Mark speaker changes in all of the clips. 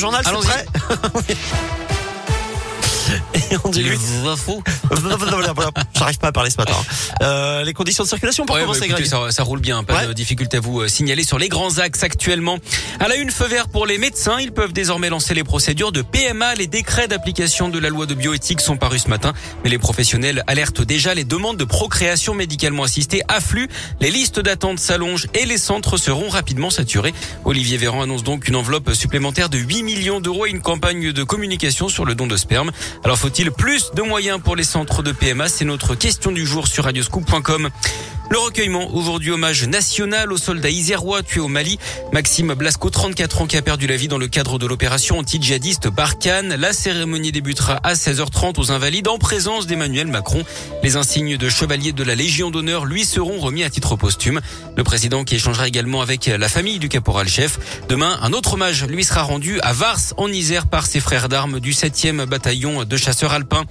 Speaker 1: Journal, c'est prêt
Speaker 2: oui. 78.
Speaker 1: J'arrive pas à parler ce matin. Euh, les conditions de circulation pour
Speaker 2: ouais,
Speaker 1: commencer,
Speaker 2: bah,
Speaker 1: écoutez,
Speaker 2: ça, ça, roule bien, pas
Speaker 1: ouais.
Speaker 2: de difficulté à vous euh, signaler sur les grands axes actuellement. À la une, feu vert pour les médecins. Ils peuvent désormais lancer les procédures de PMA. Les décrets d'application de la loi de bioéthique sont parus ce matin, mais les professionnels alertent déjà les demandes de procréation médicalement assistée affluent. Les listes d'attente s'allongent et les centres seront rapidement saturés. Olivier Véran annonce donc une enveloppe supplémentaire de 8 millions d'euros et une campagne de communication sur le don de sperme. Alors faut-il plus de moyens pour les centres de PMA C'est notre question du jour sur radioscoop.com. Le recueillement, aujourd'hui hommage national aux soldats isérois tués au Mali. Maxime Blasco, 34 ans, qui a perdu la vie dans le cadre de l'opération anti-djihadiste Barkhane. La cérémonie débutera à 16h30 aux Invalides en présence d'Emmanuel Macron. Les insignes de chevalier de la Légion d'honneur lui seront remis à titre posthume. Le président qui échangera également avec la famille du caporal-chef. Demain, un autre hommage lui sera rendu à Vars, en Isère, par ses frères d'armes du 7e bataillon de chasseurs alpins.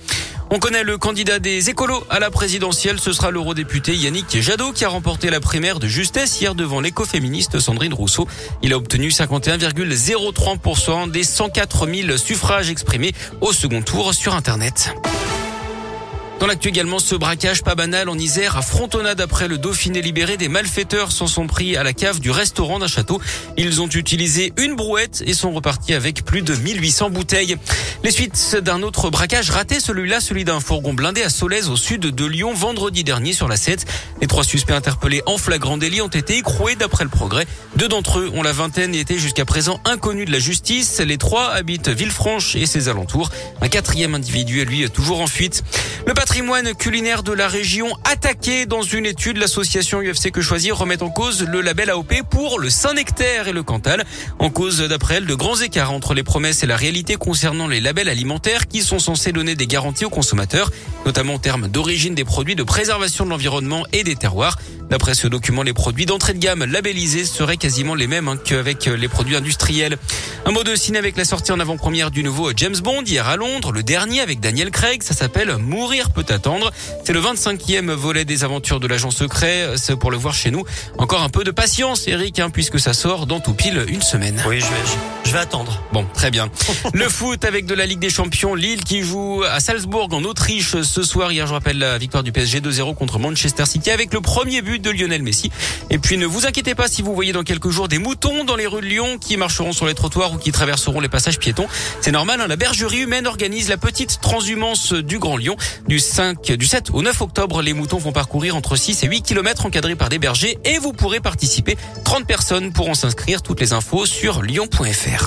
Speaker 2: On connaît le candidat des écolos à la présidentielle. Ce sera l'eurodéputé Yannick Jadot qui a remporté la primaire de justesse hier devant l'écoféministe Sandrine Rousseau. Il a obtenu 51,03% des 104 000 suffrages exprimés au second tour sur Internet. Dans l'actu également, ce braquage pas banal en Isère à Frontonade après le Dauphiné libéré. Des malfaiteurs s'en sont pris à la cave du restaurant d'un château. Ils ont utilisé une brouette et sont repartis avec plus de 1800 bouteilles. Les suites d'un autre braquage raté, celui-là, celui d'un fourgon blindé à Solèze au sud de Lyon vendredi dernier sur la 7. Les trois suspects interpellés en flagrant délit ont été écroués d'après le progrès. Deux d'entre eux ont la vingtaine et étaient jusqu'à présent inconnus de la justice. Les trois habitent Villefranche et ses alentours. Un quatrième individu est lui toujours en fuite. Le patrimoine culinaire de la région attaqué dans une étude. L'association UFC Que Choisir remet en cause le label AOP pour le Saint-Nectaire et le Cantal. En cause, d'après elle, de grands écarts entre les promesses et la réalité concernant les labels alimentaires qui sont censés donner des garanties aux consommateurs, notamment en termes d'origine des produits, de préservation de l'environnement et des terroirs. D'après ce document, les produits d'entrée de gamme labellisés seraient quasiment les mêmes hein, qu'avec les produits industriels. Un mot de ciné avec la sortie en avant-première du nouveau James Bond hier à Londres, le dernier avec Daniel Craig, ça s'appelle Mourir peut attendre. C'est le 25e volet des aventures de l'agent secret, c'est pour le voir chez nous. Encore un peu de patience Eric, hein, puisque ça sort dans tout pile une semaine.
Speaker 1: Oui, je vais, vais attendre.
Speaker 2: Bon, très bien. Le foot avec de la Ligue des Champions, Lille qui joue à Salzbourg en Autriche ce soir. Hier, je rappelle la victoire du PSG 2-0 contre Manchester City avec le premier but de Lionel Messi. Et puis ne vous inquiétez pas si vous voyez dans quelques jours des moutons dans les rues de Lyon qui marcheront sur les trottoirs ou qui traverseront les passages piétons. C'est normal, hein, la bergerie humaine organise la petite transhumance du Grand Lyon. Du 5, du 7 au 9 octobre, les moutons vont parcourir entre 6 et 8 kilomètres encadrés par des bergers et vous pourrez participer. 30 personnes pourront s'inscrire. Toutes les infos sur lyon.fr.